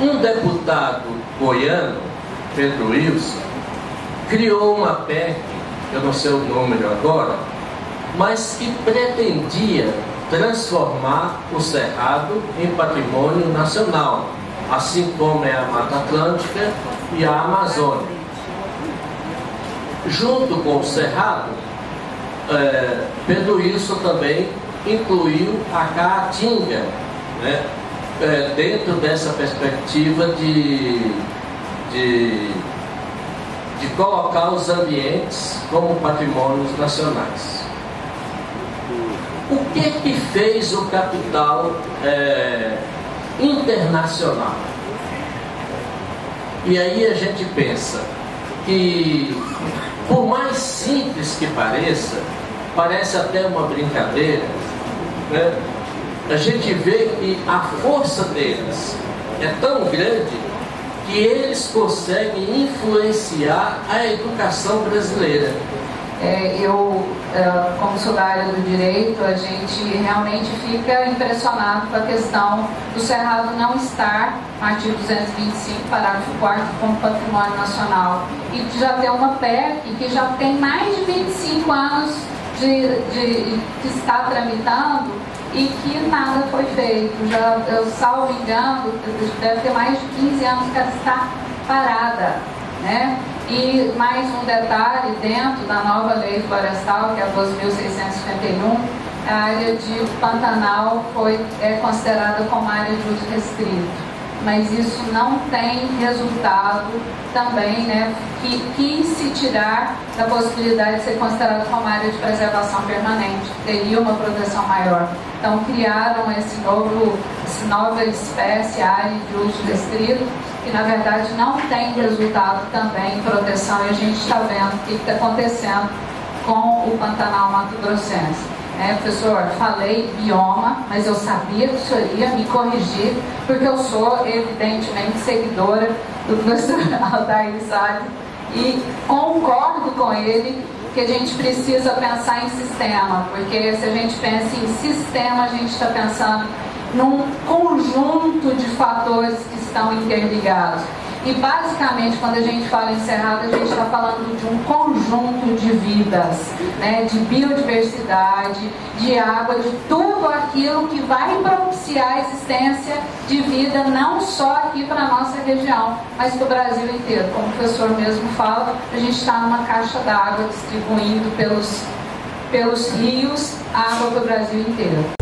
um deputado goiano, Pedro Wilson, criou uma PEC, eu não sei o número agora, mas que pretendia transformar o Cerrado em patrimônio nacional, assim como é a Mata Atlântica e a Amazônia. Junto com o Cerrado, é, Pedro Wilson também incluiu a Caatinga, né, é, dentro dessa perspectiva de, de, de colocar os ambientes como patrimônios nacionais. O que que fez o capital é, internacional? E aí a gente pensa que, por mais simples que pareça, parece até uma brincadeira, né? A gente vê que a força deles é tão grande que eles conseguem influenciar a educação brasileira. É, eu, é, como sou da área do direito, a gente realmente fica impressionado com a questão do Cerrado não estar no artigo 225, parágrafo 4 como patrimônio nacional. E já ter uma PEC que já tem mais de 25 anos de, de, está tramitando e que nada foi feito. Já, eu salvo engano, deve ter mais de 15 anos que ela está parada. Né? E mais um detalhe, dentro da nova lei florestal, que é a 12.651, a área de Pantanal foi é, considerada como área de uso restrito mas isso não tem resultado também, né, que quis se tirar da possibilidade de ser considerado como área de preservação permanente, teria uma proteção maior. Então criaram esse novo, essa nova espécie, área de uso restrito, que na verdade não tem resultado também em proteção e a gente está vendo o que está acontecendo com o Pantanal Mato Grossense. É, professor, falei bioma, mas eu sabia que o senhor ia me corrigir, porque eu sou, evidentemente, seguidora do professor Aldair Salles e concordo com ele que a gente precisa pensar em sistema, porque se a gente pensa em sistema, a gente está pensando num conjunto de fatores que estão interligados. E basicamente, quando a gente fala em Cerrado, a gente está falando de um conjunto de vidas, né? de biodiversidade, de água, de tudo aquilo que vai propiciar a existência de vida, não só aqui para a nossa região, mas para o Brasil inteiro. Como o professor mesmo fala, a gente está numa caixa d'água distribuindo pelos, pelos rios água para o Brasil inteiro.